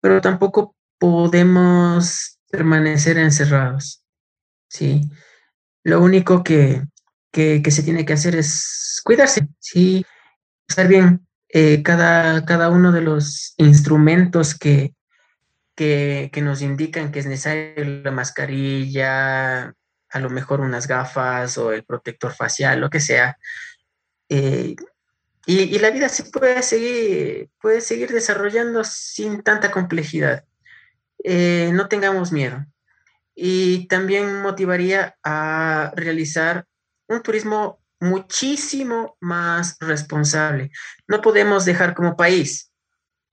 pero tampoco podemos permanecer encerrados. Sí. Lo único que, que, que se tiene que hacer es cuidarse, sí, estar bien, eh, cada, cada uno de los instrumentos que, que, que, nos indican que es necesario la mascarilla, a lo mejor unas gafas o el protector facial, lo que sea. Eh, y, la vida se puede seguir, puede seguir desarrollando sin tanta complejidad. Eh, no tengamos miedo. Y también motivaría a realizar un turismo muchísimo más responsable. No podemos dejar como país,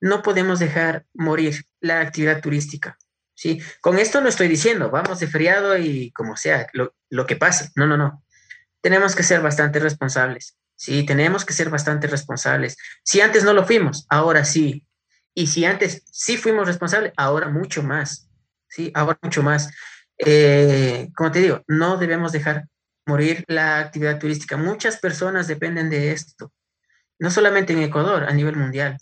no podemos dejar morir la actividad turística. ¿Sí? Con esto no estoy diciendo, vamos de feriado y como sea, lo, lo que pase. No, no, no. Tenemos que ser bastante responsables. Sí, tenemos que ser bastante responsables. Si antes no lo fuimos, ahora sí. Y si antes sí fuimos responsables, ahora mucho más. Sí, ahora mucho más. Eh, como te digo, no debemos dejar morir la actividad turística. Muchas personas dependen de esto. no solamente en Ecuador, a nivel mundial.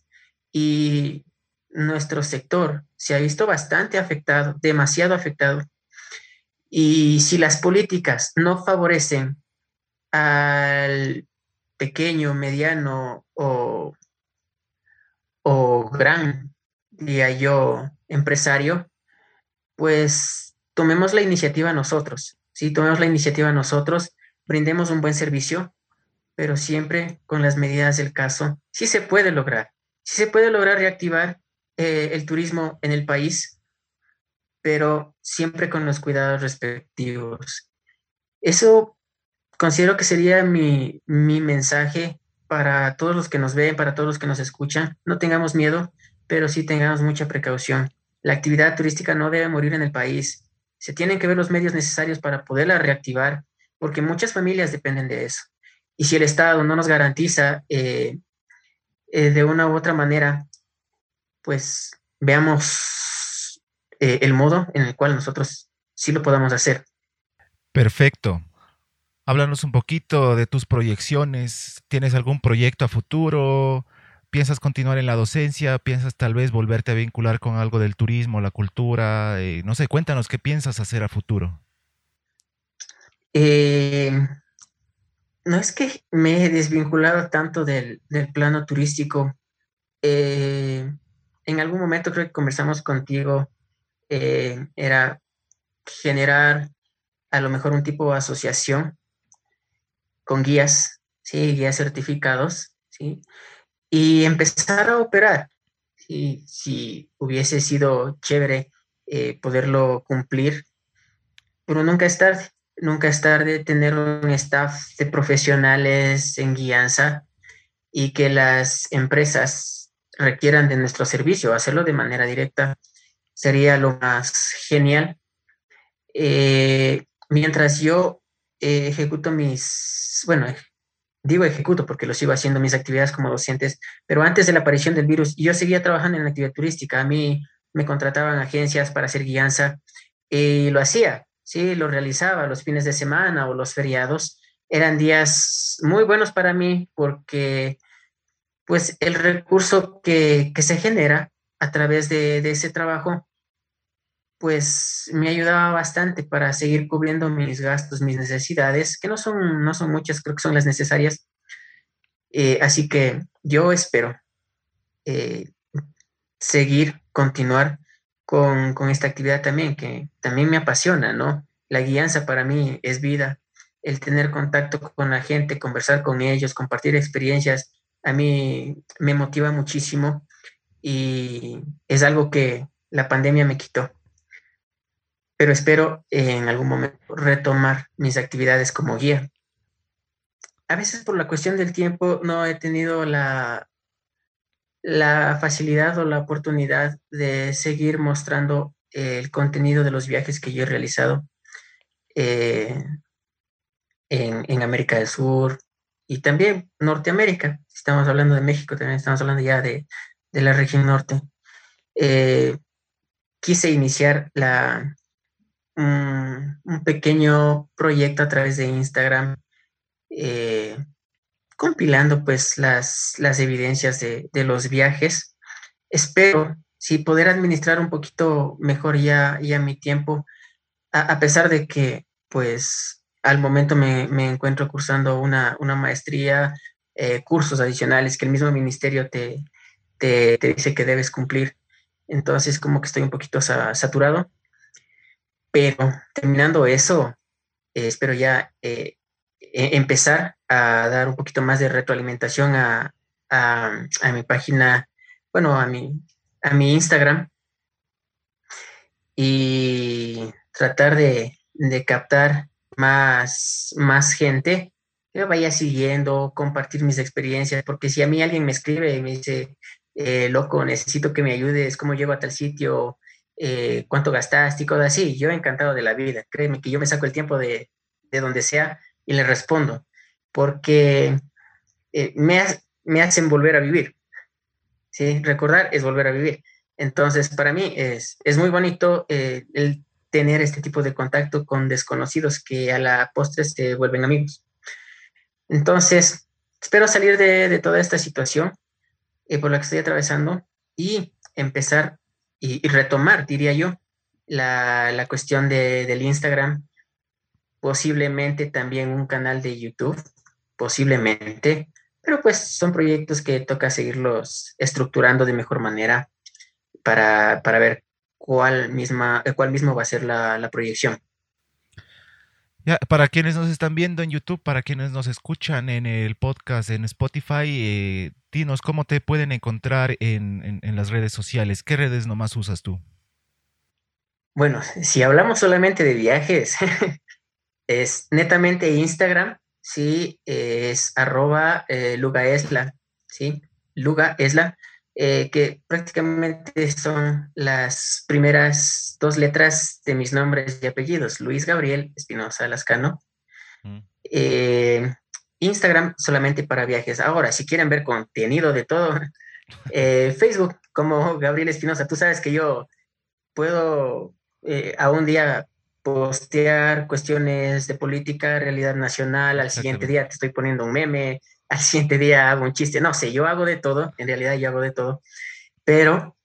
Y nuestro sector se ha visto bastante afectado, demasiado afectado. Y si las políticas no favorecen al pequeño, mediano o, o gran, diría yo, empresario, pues tomemos la iniciativa nosotros, ¿sí? Tomemos la iniciativa nosotros, brindemos un buen servicio, pero siempre con las medidas del caso. Sí se puede lograr, sí se puede lograr reactivar eh, el turismo en el país, pero siempre con los cuidados respectivos. Eso considero que sería mi, mi mensaje para todos los que nos ven, para todos los que nos escuchan. No tengamos miedo, pero sí tengamos mucha precaución. La actividad turística no debe morir en el país. Se tienen que ver los medios necesarios para poderla reactivar, porque muchas familias dependen de eso. Y si el Estado no nos garantiza eh, eh, de una u otra manera, pues veamos eh, el modo en el cual nosotros sí lo podamos hacer. Perfecto. Háblanos un poquito de tus proyecciones. ¿Tienes algún proyecto a futuro? ¿Piensas continuar en la docencia? ¿Piensas tal vez volverte a vincular con algo del turismo, la cultura? Eh, no sé, cuéntanos qué piensas hacer a futuro. Eh, no es que me he desvinculado tanto del, plano turístico. Eh, en algún momento creo que conversamos contigo, era generar a lo mejor un tipo de asociación con guías, sí, guías certificados, sí, y empezar a operar. Y si hubiese sido chévere eh, poderlo cumplir, pero nunca es tarde, nunca es tarde tener un staff de profesionales en guianza y que las empresas requieran de nuestro servicio, hacerlo de manera directa sería lo más genial. Eh, mientras yo eh, ejecuto mis, bueno, digo ejecuto porque lo sigo haciendo mis actividades como docentes, pero antes de la aparición del virus yo seguía trabajando en la actividad turística. A mí me contrataban agencias para hacer guianza y lo hacía, sí, lo realizaba los fines de semana o los feriados. Eran días muy buenos para mí porque pues el recurso que, que se genera a través de, de ese trabajo pues me ayudaba bastante para seguir cubriendo mis gastos, mis necesidades, que no son, no son muchas, creo que son las necesarias. Eh, así que yo espero eh, seguir, continuar con, con, esta actividad también, que también me apasiona, ¿no? La guianza para mí es vida, el tener contacto con la gente, conversar con ellos, compartir experiencias, a mí me motiva muchísimo y es algo que la pandemia me quitó pero espero en algún momento retomar mis actividades como guía. A veces por la cuestión del tiempo no he tenido la, la facilidad o la oportunidad de seguir mostrando el contenido de los viajes que yo he realizado eh, en, América del Sur y también Norteamérica. Estamos hablando de México, también estamos hablando ya de, la región norte. Eh, quise iniciar la, un, pequeño proyecto a través de Instagram, eh, compilando pues las, las evidencias de, los viajes. Espero sí poder administrar un poquito mejor ya, ya mi tiempo, a, pesar de que pues al momento me, encuentro cursando una, maestría, eh, cursos adicionales que el mismo ministerio te, te, dice que debes cumplir. Entonces como que estoy un poquito saturado. Pero terminando eso, eh, espero ya eh, e-, empezar a dar un poquito más de retroalimentación a, mi página, bueno, a mi, a mi Instagram. Y tratar de, captar más, más gente que vaya siguiendo, compartir mis experiencias, porque si a mí alguien me escribe y me dice, eh, loco, necesito que me ayudes, cómo llego a tal sitio, eh, cuánto gastaste y cosas así. Yo encantado de la vida. Créeme que yo me saco el tiempo de, donde sea y le respondo, porque eh, me, me hacen volver a vivir. ¿sí? Recordar es volver a vivir. Entonces, para mí es, es muy bonito eh, el tener este tipo de contacto con desconocidos que a la postre se vuelven amigos. Entonces, espero salir de, toda esta situación eh, por la que estoy atravesando y empezar y, retomar, diría yo, la, cuestión del Instagram, posiblemente también un canal de YouTube, posiblemente, pero pues son proyectos que toca seguirlos estructurando de mejor manera para, ver cuál, misma, cuál mismo va a ser la, proyección. Ya, para quienes nos están viendo en YouTube, para quienes nos escuchan en el podcast en Spotify, eh, dinos cómo te pueden encontrar en, en, las redes sociales. ¿Qué redes nomás usas tú? Bueno, si hablamos solamente de viajes, *laughs* es netamente Instagram, sí, es arroba eh, lugaesla, sí, lugaesla, eh, que prácticamente son las primeras dos letras de mis nombres y apellidos, Luis Gabriel Espinosa Lascano. Mm. Eh, Instagram solamente para viajes. Ahora, si quieren ver contenido de todo, *laughs* eh, Facebook como Gabriel Espinosa, tú sabes que yo puedo a un día postear cuestiones de política, realidad nacional, al siguiente día te estoy poniendo un meme, al siguiente día hago un chiste, no sé, yo hago de todo, en realidad yo hago de todo, pero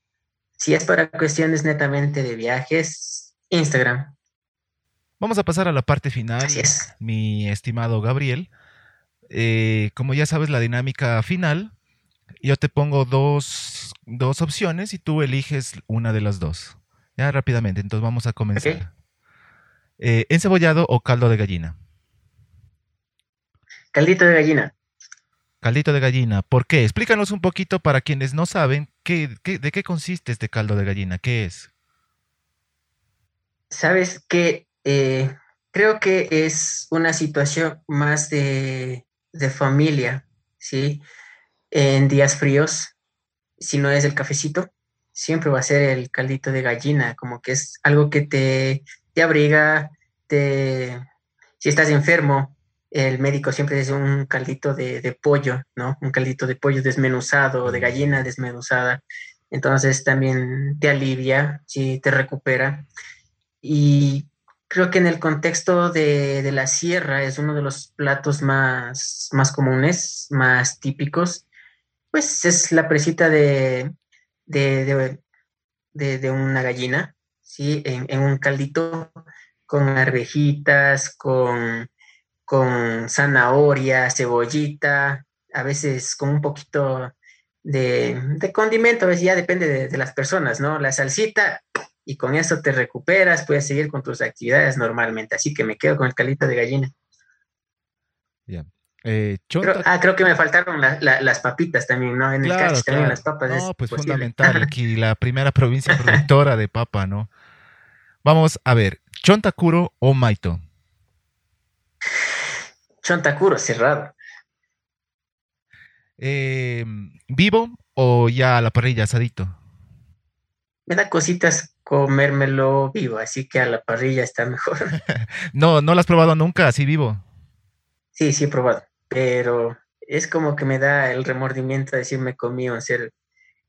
si es para cuestiones netamente de viajes, Instagram. Vamos a pasar a la parte final, mi estimado Gabriel. Eh, como ya sabes la dinámica final, yo te pongo dos, dos, opciones y tú eliges una de las dos. Ya rápidamente, entonces vamos a comenzar. Eh, ¿Encebollado o caldo de gallina? Caldito de gallina. Caldito de gallina. ¿Por qué? Explícanos un poquito para quienes no saben qué, de qué consiste este caldo de gallina. ¿Qué es? Sabes que eh, creo que es una situación más de, de familia, ¿sí? En días fríos, si no es el cafecito, siempre va a ser el caldito de gallina, como que es algo que te, te abriga, te, si estás enfermo, el médico siempre dice un caldito de, pollo, ¿no? Un caldito de pollo desmenuzado, de gallina desmenuzada. Entonces también te alivia, sí, te recupera. Y creo que en el contexto de, la sierra es uno de los platos más, más comunes, más típicos. Pues es la presita de, de, una gallina, ¿sí? En, en un caldito con arvejitas, con con zanahoria, cebollita, a veces con un poquito de, condimento, a veces ya depende de, las personas, ¿no? La salsita y con eso te recuperas, puedes seguir con tus actividades normalmente. Así que me quedo con el calito de gallina. Ya. Eh, ah, creo que me faltaron las papitas también, ¿no? En el caso también las papas. No, pues fundamental. *laughs* Aquí la primera provincia *laughs* productora de papa, ¿no? Vamos a ver, ¿Chontacuro o Maito? Chontacuro, cerrado. Em, ¿Vivo o ya a la parrilla asadito? Me da cositas comérmelo vivo, así que a la parrilla está mejor. *laughs* no, ¿no lo has probado nunca así vivo? Sí, sí he probado, pero es como que me da el remordimiento de decir me comí un ser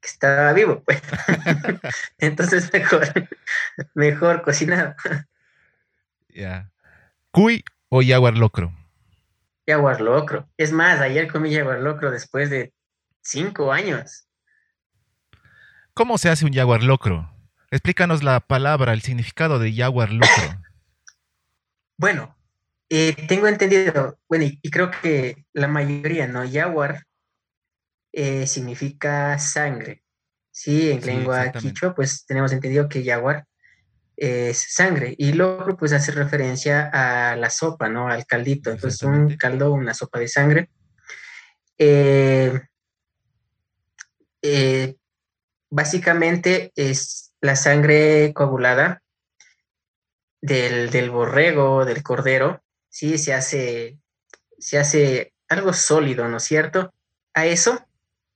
que estaba vivo, pues. *laughs* *laughs* Entonces mejor, mejor cocinado. Ya. ¿Cuy o jaguar locro? Jaguar locro. Es más, ayer comí jaguar locro después de cinco años. ¿Cómo se hace un jaguar locro? Explícanos la palabra, el significado de jaguar locro. *coughs* bueno, eh, tengo entendido, bueno, y, creo que la mayoría, ¿no? Jaguar eh, significa sangre. Sí, en lengua quichua, pues tenemos entendido que jaguar es sangre. Y luego pues hace referencia a la sopa, ¿no? Al caldito. Entonces, un caldo, una sopa de sangre. Eh, eh, básicamente es la sangre coagulada del, borrego, del cordero, ¿sí? Se hace, se hace algo sólido, ¿no es cierto? A eso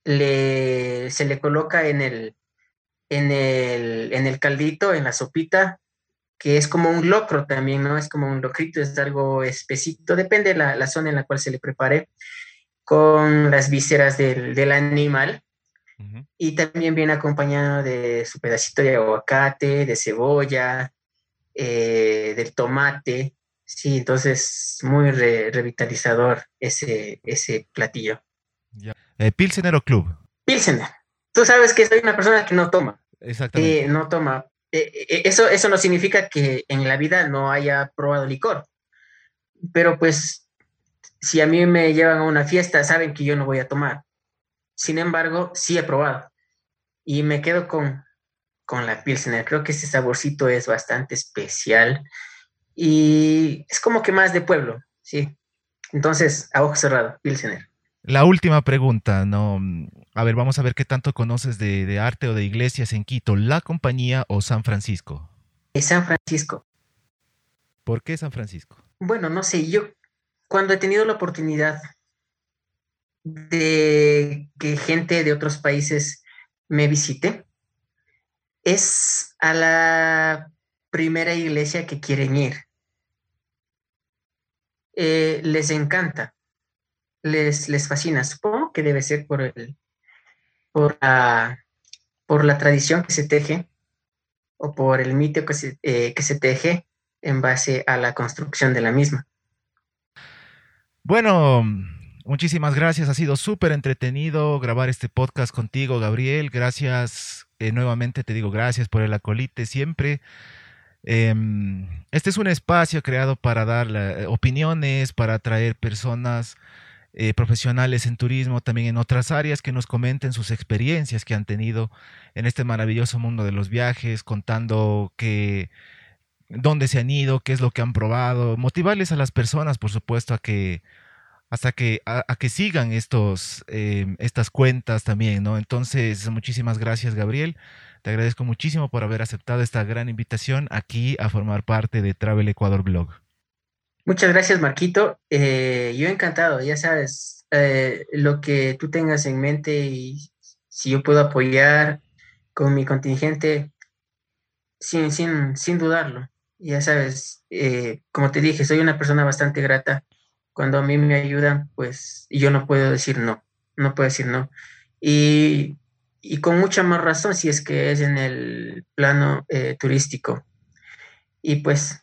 le, se le coloca en el, en el, en el caldito, en la sopita, que es como un locro también, ¿no? Es como un locrito, es algo espesito, depende de la, zona en la cual se le prepare, con las vísceras del, animal. Y también viene acompañado de su pedacito de aguacate, de cebolla, eh, del tomate, Sí, entonces muy revitalizador ese, ese platillo. Eh, Pilsener o Club. Pilsener. Tú sabes que soy una persona que no toma. Exactamente. Eh, no toma. Eh, eso, eso no significa que en la vida no haya probado licor. Pero pues, si a mí me llevan a una fiesta, saben que yo no voy a tomar. Sin embargo, sí he probado. Y me quedo con, con la Pilsener. Creo que ese saborcito es bastante especial y es como que más de pueblo, ¿sí? Entonces, a ojo cerrado, Pilsener. La última pregunta, no, a ver, vamos a ver qué tanto conoces de, arte o de iglesias en Quito, ¿la compañía o San Francisco? San Francisco. ¿Por qué San Francisco? Bueno, no sé, yo cuando he tenido la oportunidad de que gente de otros países me visite, es a la primera iglesia que quieren ir. Eh, les encanta, les, les fascina. Supongo que debe ser por, el, por, la, por la tradición que se teje o por el mito que se, eh, que se teje en base a la construcción de la misma. Bueno, muchísimas gracias. Ha sido súper entretenido grabar este podcast contigo, Gabriel. Gracias. Eh, nuevamente te digo gracias por el acolite siempre. Em, este es un espacio creado para dar eh, opiniones, para atraer personas eh, profesionales en turismo, también en otras áreas, que nos comenten sus experiencias que han tenido en este maravilloso mundo de los viajes, contando que dónde se han ido, qué es lo que han probado, motivarles a las personas, por supuesto, a que hasta que a, que sigan estos em, estas cuentas también, ¿no? Entonces, muchísimas gracias, Gabriel. Te agradezco muchísimo por haber aceptado esta gran invitación aquí a formar parte de Travel Ecuador Blog. Muchas gracias, Marquito. Eh, yo encantado, ya sabes, eh, lo que tú tengas en mente y si yo puedo apoyar con mi contingente, sin, sin, sin dudarlo. Ya sabes, eh, como te dije, soy una persona bastante grata. Cuando a mí me ayudan, pues yo no puedo decir no, no puedo decir no. Y y con mucha más razón si es que es en el plano eh, turístico. Y pues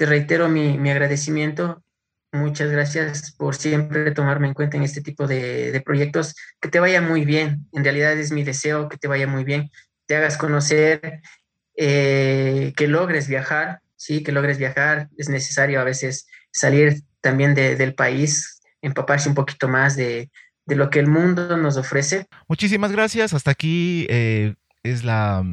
te reitero mi, mi, agradecimiento. Muchas gracias por siempre tomarme en cuenta en este tipo de, proyectos. Que te vaya muy bien. En realidad es mi deseo que te vaya muy bien. Te hagas conocer, eh, que logres viajar. Sí, que logres viajar. Es necesario a veces salir también de, del país, empaparse un poquito más de, de lo que el mundo nos ofrece. Muchísimas gracias. Hasta aquí eh, es la,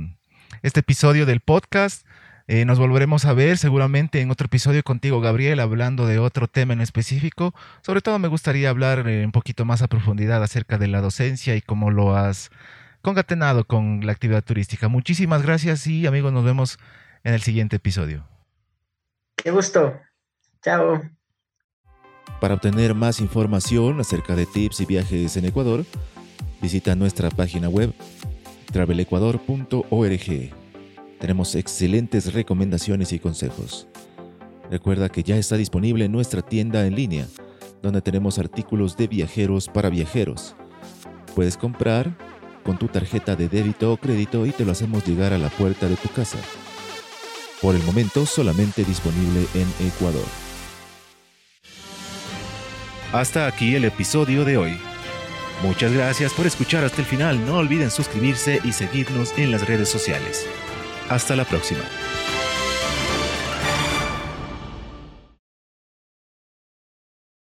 este episodio del podcast. Eh, nos volveremos a ver seguramente en otro episodio contigo, Gabriel, hablando de otro tema en específico. Sobre todo me gustaría hablar eh, un poquito más a profundidad acerca de la docencia y cómo lo has concatenado con la actividad turística. Muchísimas gracias y amigos, nos vemos en el siguiente episodio. Qué gusto. Chao. Para obtener más información acerca de tips y viajes en Ecuador, visita nuestra página web travelecuador.org. Tenemos excelentes recomendaciones y consejos. Recuerda que ya está disponible nuestra tienda en línea, donde tenemos artículos de viajeros para viajeros. Puedes comprar con tu tarjeta de débito o crédito y te lo hacemos llegar a la puerta de tu casa. Por el momento solamente disponible en Ecuador. Hasta aquí el episodio de hoy. Muchas gracias por escuchar hasta el final. No olviden suscribirse y seguirnos en las redes sociales. Hasta la próxima.